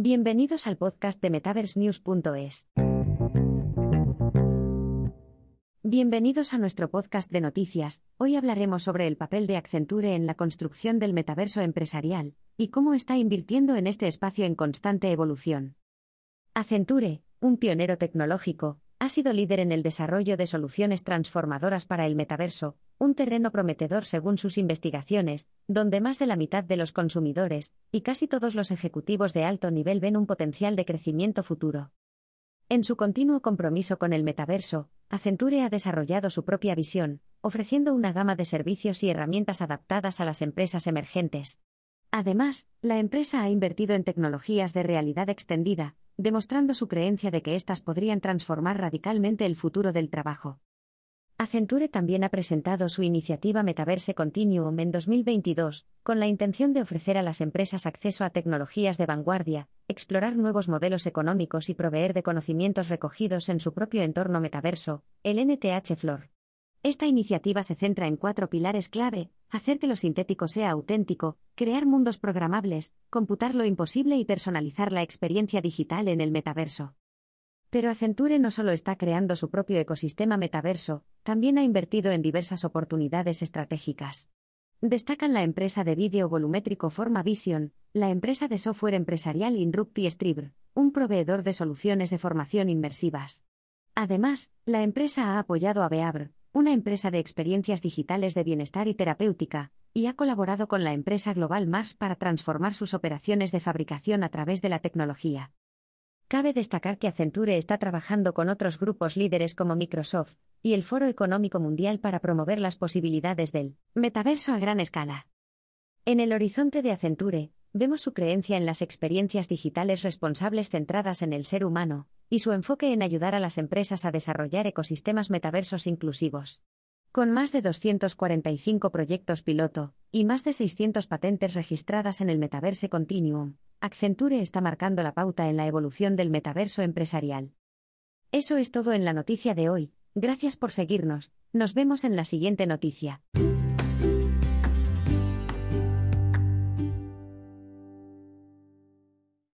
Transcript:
Bienvenidos al podcast de MetaverseNews.es. Bienvenidos a nuestro podcast de noticias. Hoy hablaremos sobre el papel de Accenture en la construcción del metaverso empresarial y cómo está invirtiendo en este espacio en constante evolución. Accenture, un pionero tecnológico, ha sido líder en el desarrollo de soluciones transformadoras para el metaverso, un terreno prometedor según sus investigaciones, donde más de la mitad de los consumidores y casi todos los ejecutivos de alto nivel ven un potencial de crecimiento futuro. En su continuo compromiso con el metaverso, Accenture ha desarrollado su propia visión, ofreciendo una gama de servicios y herramientas adaptadas a las empresas emergentes. Además, la empresa ha invertido en tecnologías de realidad extendida, demostrando su creencia de que éstas podrían transformar radicalmente el futuro del trabajo. Accenture también ha presentado su iniciativa Metaverse Continuum en 2022, con la intención de ofrecer a las empresas acceso a tecnologías de vanguardia, explorar nuevos modelos económicos y proveer de conocimientos recogidos en su propio entorno metaverso, el NTH Flor. Esta iniciativa se centra en cuatro pilares clave, hacer que lo sintético sea auténtico, crear mundos programables, computar lo imposible y personalizar la experiencia digital en el metaverso. Pero Accenture no solo está creando su propio ecosistema metaverso, también ha invertido en diversas oportunidades estratégicas. Destacan la empresa de vídeo volumétrico Forma Vision, la empresa de software empresarial Inrupti Stribr, un proveedor de soluciones de formación inmersivas. Además, la empresa ha apoyado a Beabr, una empresa de experiencias digitales de bienestar y terapéutica, y ha colaborado con la empresa global Mars para transformar sus operaciones de fabricación a través de la tecnología. Cabe destacar que Accenture está trabajando con otros grupos líderes como Microsoft y el Foro Económico Mundial para promover las posibilidades del metaverso a gran escala. En el horizonte de Accenture, vemos su creencia en las experiencias digitales responsables centradas en el ser humano, y su enfoque en ayudar a las empresas a desarrollar ecosistemas metaversos inclusivos. Con más de 245 proyectos piloto y más de 600 patentes registradas en el Metaverse Continuum, Accenture está marcando la pauta en la evolución del metaverso empresarial. Eso es todo en la noticia de hoy, gracias por seguirnos, nos vemos en la siguiente noticia.